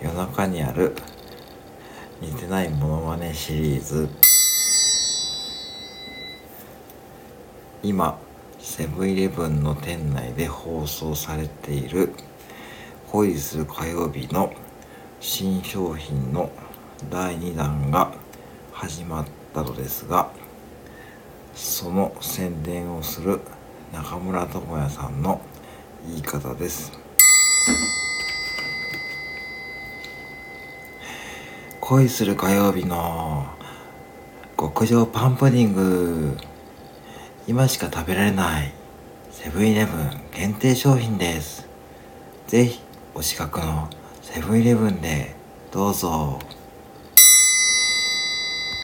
夜中にある似てないモノマネシリーズ。今セブンイレブンの店内で放送されている恋する火曜日の新商品の第2弾が始まったのですがその宣伝をする中村智也さんの言い方です。恋する火曜日の極上パンプディング今しか食べられないセブンイレブン限定商品ですぜひお近くのセブンイレブンでどうぞ。